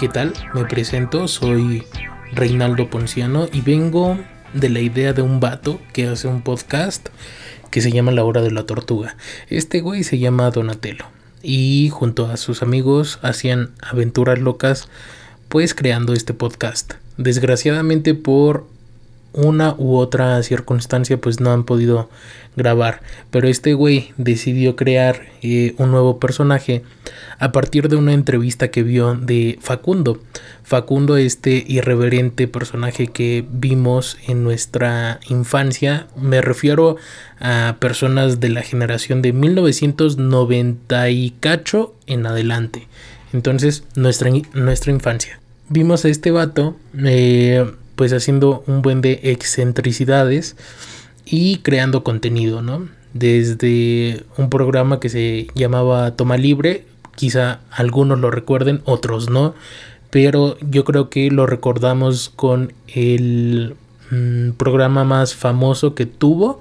¿Qué tal? Me presento, soy Reinaldo Ponciano y vengo de la idea de un vato que hace un podcast que se llama La Hora de la Tortuga. Este güey se llama Donatello y junto a sus amigos hacían aventuras locas pues creando este podcast. Desgraciadamente por una u otra circunstancia pues no han podido grabar. Pero este güey decidió crear eh, un nuevo personaje a partir de una entrevista que vio de Facundo. Facundo, este irreverente personaje que vimos en nuestra infancia, me refiero a personas de la generación de 1990 y en adelante. Entonces, nuestra, nuestra infancia. Vimos a este vato eh, pues haciendo un buen de excentricidades y creando contenido, ¿no? Desde un programa que se llamaba Toma Libre, quizá algunos lo recuerden, otros no, pero yo creo que lo recordamos con el mm, programa más famoso que tuvo,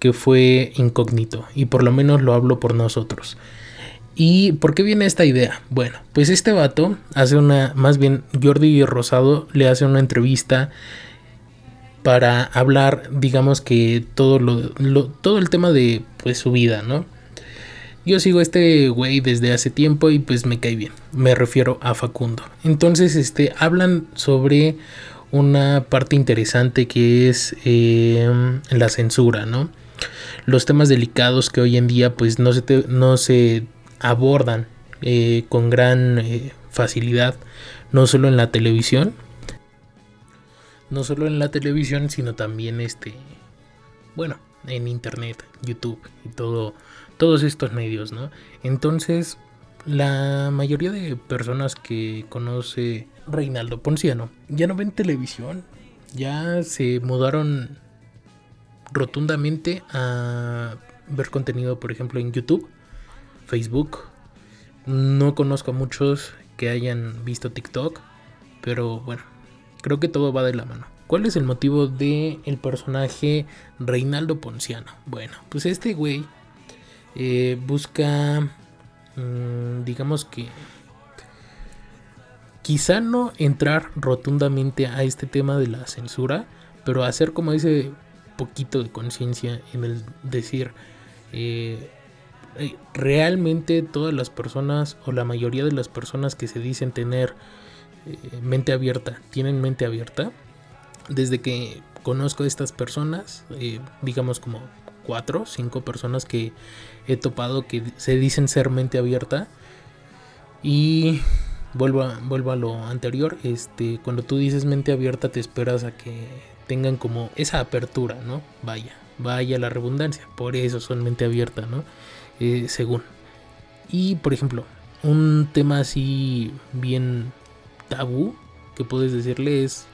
que fue Incógnito, y por lo menos lo hablo por nosotros. ¿Y por qué viene esta idea? Bueno, pues este vato hace una, más bien Jordi Rosado le hace una entrevista para hablar, digamos que todo lo, todo el tema de pues su vida, ¿no? Yo sigo a este güey desde hace tiempo y pues me cae bien. Me refiero a Facundo. Entonces, este, hablan sobre una parte interesante que es eh, la censura, ¿no? Los temas delicados que hoy en día pues no se, no se abordan eh, con gran eh, facilidad, no solo en la televisión, no solo en la televisión, sino también este, bueno, en internet, YouTube y todo, todos estos medios, ¿no? Entonces, la mayoría de personas que conoce Reinaldo Ponciano ya no ven televisión, ya se mudaron rotundamente a ver contenido, por ejemplo, en YouTube Facebook. No conozco a muchos que hayan visto TikTok, pero bueno, creo que todo va de la mano. ¿Cuál es el motivo del el personaje Reinaldo Ponciano? Bueno, pues este güey eh, busca, mm, digamos que, quizá no entrar rotundamente a este tema de la censura, pero hacer como ese poquito de conciencia en el decir, eh, eh, realmente todas las personas o la mayoría de las personas que se dicen tener eh, mente abierta tienen mente abierta. Desde que conozco a estas personas, eh, digamos como cuatro, cinco personas que he topado que se dicen ser mente abierta. Y vuelvo a, a lo anterior, este, cuando tú dices mente abierta te esperas a que tengan como esa apertura, ¿no? Vaya, vaya la redundancia, por eso son mente abierta, ¿no? Eh, según. Y por ejemplo, un tema así bien tabú que puedes decirle es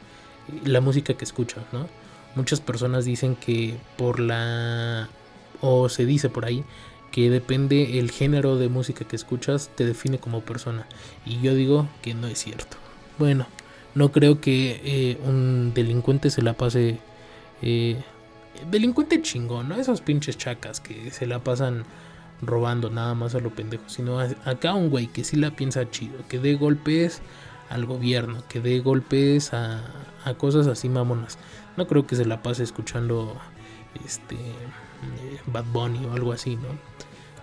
la música que escuchas, ¿no? Muchas personas dicen que por la... o se dice por ahí que depende el género de música que escuchas te define como persona. Y yo digo que no es cierto. Bueno, no creo que eh, un delincuente se la pase... Eh, delincuente chingón, ¿no? Esos pinches chacas que se la pasan robando nada más a lo pendejo, sino acá un güey que sí la piensa chido, que dé golpes al gobierno, que dé golpes a, a cosas así mamonas. No creo que se la pase escuchando este eh, Bad Bunny o algo así, ¿no?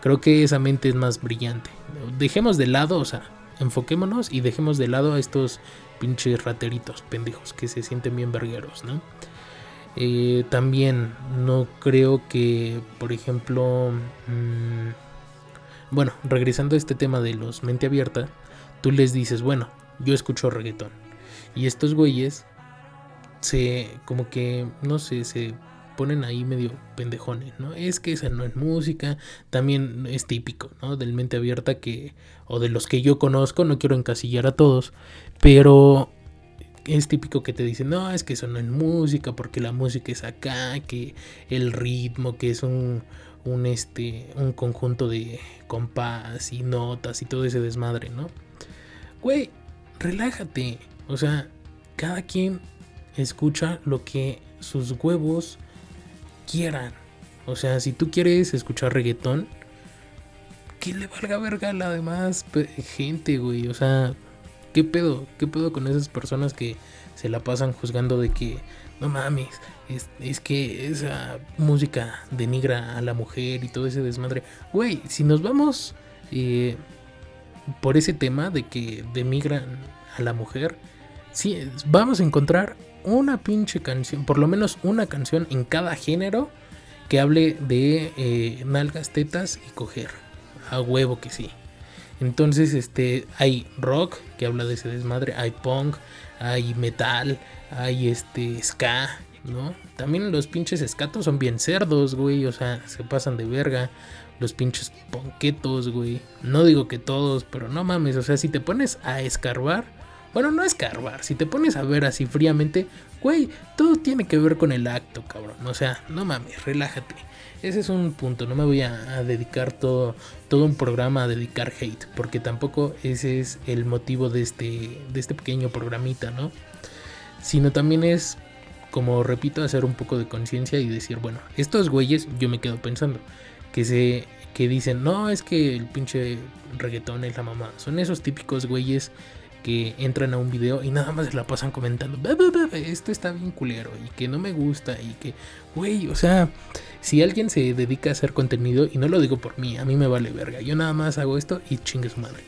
Creo que esa mente es más brillante. Dejemos de lado, o sea, enfoquémonos y dejemos de lado a estos pinches rateritos pendejos que se sienten bien vergueros, ¿no? Eh, también no creo que, por ejemplo, mm, bueno, regresando a este tema de los mente abierta, tú les dices, bueno, yo escucho reggaetón. Y estos güeyes se, como que, no sé, se ponen ahí medio pendejones, ¿no? Es que esa no es música, también es típico, ¿no? Del mente abierta que, o de los que yo conozco, no quiero encasillar a todos, pero es típico que te dicen, no, es que eso no es música, porque la música es acá, que el ritmo, que es un, un, este, un conjunto de compás y notas y todo ese desmadre, ¿no? Güey, relájate. O sea, cada quien escucha lo que sus huevos quieran. O sea, si tú quieres escuchar reggaetón, que le valga verga a la demás gente, güey. O sea, ¿Qué pedo? ¿Qué pedo con esas personas que se la pasan juzgando de que, no mames, es, que esa música denigra a la mujer y todo ese desmadre? Güey, si nos vamos eh, por ese tema de que denigran a la mujer, sí, vamos a encontrar una pinche canción, por lo menos una canción en cada género que hable de eh, nalgas, tetas y coger. A huevo que sí. Entonces, este, hay rock que habla de ese desmadre, hay punk, hay metal, hay este ska, ¿no? También los pinches escatos son bien cerdos, güey, o sea, se pasan de verga. Los pinches ponquetos, güey. No digo que todos, pero no mames, o sea, si te pones a escarbar, bueno, no escarbar, si te pones a ver así fríamente, güey, todo tiene que ver con el acto, cabrón. O sea, no mames, relájate. Ese es un punto, no me voy a, dedicar todo, todo un programa a dedicar hate, porque tampoco ese es el motivo de este, de este pequeño programita, ¿no? Sino también es, como repito, hacer un poco de conciencia y decir, bueno, estos güeyes, yo me quedo pensando, que se que dicen, no, es que el pinche reggaetón es la mamá. Son esos típicos güeyes que entran a un video y nada más la pasan comentando, esto está bien culero y que no me gusta y que, güey, o sea, si alguien se dedica a hacer contenido, y no lo digo por mí, a mí me vale verga, yo nada más hago esto y chingue su madre.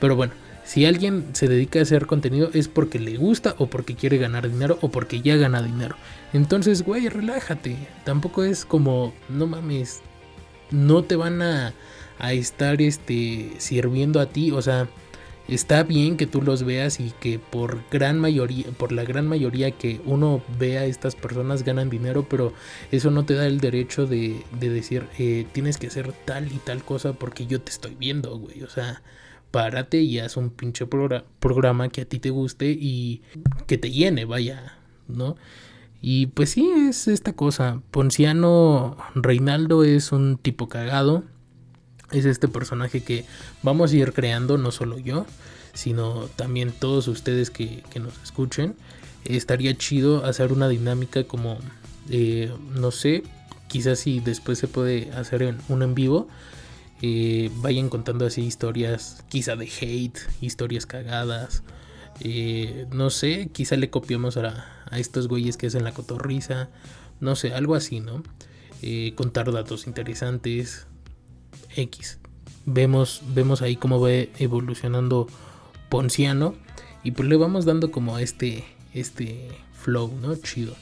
Pero bueno, si alguien se dedica a hacer contenido es porque le gusta o porque quiere ganar dinero o porque ya gana dinero. Entonces, güey, relájate. Tampoco es como, no mames, no te van a, a estar este, sirviendo a ti. O sea, está bien que tú los veas y que por gran mayoría, por la gran mayoría que uno vea estas personas ganan dinero, pero eso no te da el derecho de, decir eh, tienes que hacer tal y tal cosa porque yo te estoy viendo, güey. O sea, párate y haz un pinche programa que a ti te guste y que te llene, vaya, ¿no? Y pues sí, es esta cosa. Ponciano Reinaldo es un tipo cagado es este personaje que vamos a ir creando, no solo yo, sino también todos ustedes que, nos escuchen. Estaría chido hacer una dinámica como, eh, no sé, quizás si después se puede hacer un en vivo. Eh, vayan contando así historias, quizá de hate, historias cagadas. Eh, no sé, quizá le copiamos a, a, estos güeyes que hacen la cotorriza. No sé, algo así, ¿no? contar datos interesantes, X. Vemos, vemos ahí cómo va evolucionando Ponciano. Y pues le vamos dando como este, este flow, ¿no? Chido.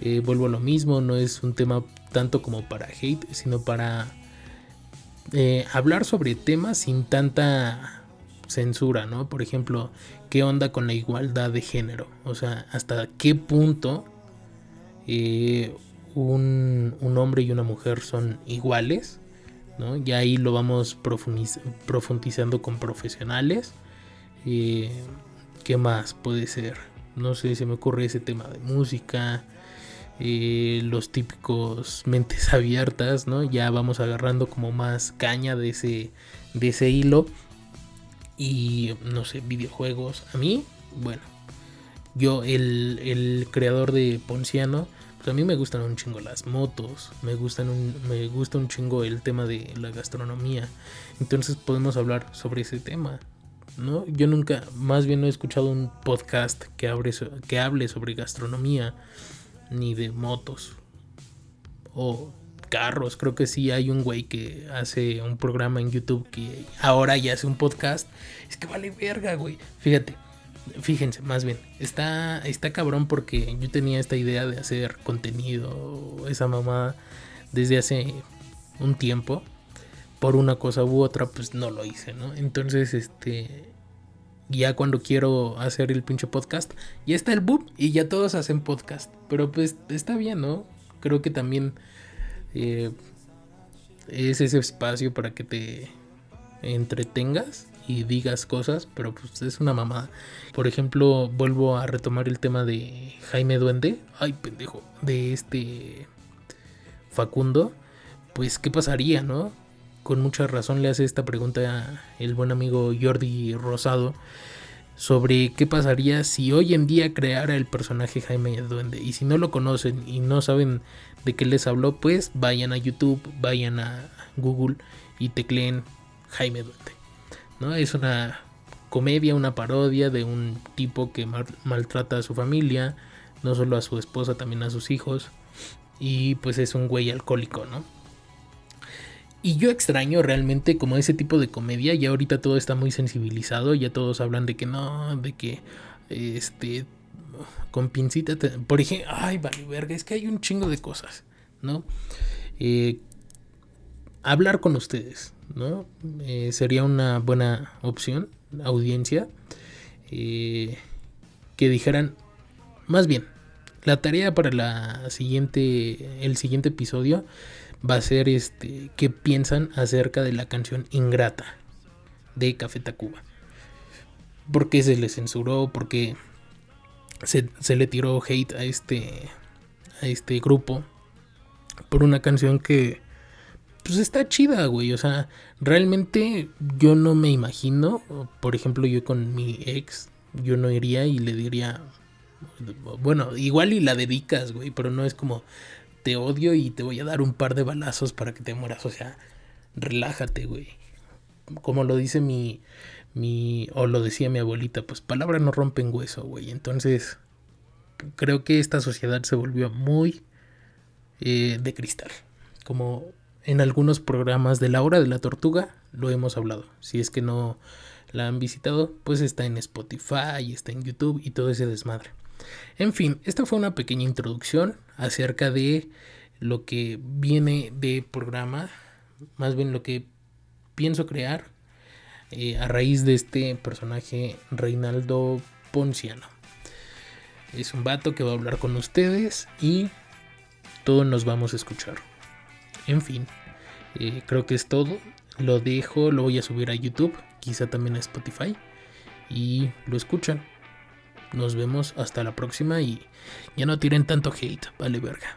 Eh, vuelvo a lo mismo, no es un tema tanto como para hate, sino para eh, hablar sobre temas sin tanta censura, ¿no? Por ejemplo, ¿qué onda con la igualdad de género? O sea, ¿hasta qué punto eh, un, un, hombre y una mujer son iguales? ¿No? Ya ahí lo vamos profundizando con profesionales. Eh, ¿Qué más puede ser? No sé, se me ocurre ese tema de música. Eh, los típicos mentes abiertas, ¿no? Ya vamos agarrando como más caña de ese, de ese hilo. Y no sé, videojuegos. A mí, bueno, yo, el, el creador de Ponciano, a mí me gustan un chingo las motos, me gustan un, me gusta un chingo el tema de la gastronomía. Entonces podemos hablar sobre ese tema. ¿no? Yo nunca, más bien no he escuchado un podcast que, que hable sobre gastronomía, ni de motos o carros. Creo que sí hay un güey que hace un programa en YouTube que ahora ya hace un podcast. Es que vale verga, güey. Fíjate, fíjense, más bien, está, está cabrón porque yo tenía esta idea de hacer contenido, esa mamá, desde hace un tiempo. Por una cosa u otra, pues no lo hice, ¿no? Entonces, este, ya cuando quiero hacer el pinche podcast, ya está el boom y ya todos hacen podcast. Pero pues está bien, ¿no? Creo que también eh, es ese espacio para que te entretengas y digas cosas, pero pues es una mamada. Por ejemplo, vuelvo a retomar el tema de Jaime Duende, ay pendejo, de este Facundo, pues qué pasaría, ¿no? Con mucha razón le hace esta pregunta el buen amigo Jordi Rosado sobre qué pasaría si hoy en día creara el personaje Jaime Duende. Y si no lo conocen y no saben de qué les habló, pues vayan a YouTube, vayan a Google y tecleen Jaime Duende. ¿No? Es una comedia, una parodia de un tipo que maltrata a su familia, no solo a su esposa, también a sus hijos. Y pues es un güey alcohólico, ¿no? Y yo extraño realmente como ese tipo de comedia, ya ahorita todo está muy sensibilizado, ya todos hablan de que no, de que este con pincita, por ejemplo, ay, vale, verga, es que hay un chingo de cosas, ¿no? Eh, hablar con ustedes, ¿no? Eh, sería una buena opción, audiencia, eh, que dijeran, más bien, la tarea para la siguiente, el siguiente episodio va a ser este, qué piensan acerca de la canción Ingrata de Café Tacuba. ¿Por qué se le censuró? ¿Por qué se, se le tiró hate a este, a este grupo? Por una canción que pues está chida, güey. O sea, realmente yo no me imagino, por ejemplo, yo con mi ex, yo no iría y le diría, bueno, igual y la dedicas, güey, pero no es como, te odio y te voy a dar un par de balazos para que te mueras. O sea, relájate, güey. Como lo dice mi, mi, o lo decía mi abuelita, pues palabras no rompen hueso, güey. Entonces, creo que esta sociedad se volvió muy eh, de cristal. Como en algunos programas de la hora de la tortuga lo hemos hablado. Si es que no la han visitado, pues está en Spotify, está en YouTube y todo ese desmadre. En fin, esta fue una pequeña introducción acerca de lo que viene de programa, más bien lo que pienso crear eh, a raíz de este personaje Reinaldo Ponciano. Es un vato que va a hablar con ustedes y todos nos vamos a escuchar. En fin, eh, creo que es todo. Lo dejo, lo voy a subir a YouTube, quizá también a Spotify. Y lo escuchan. Nos vemos hasta la próxima y ya no tiren tanto hate, vale verga.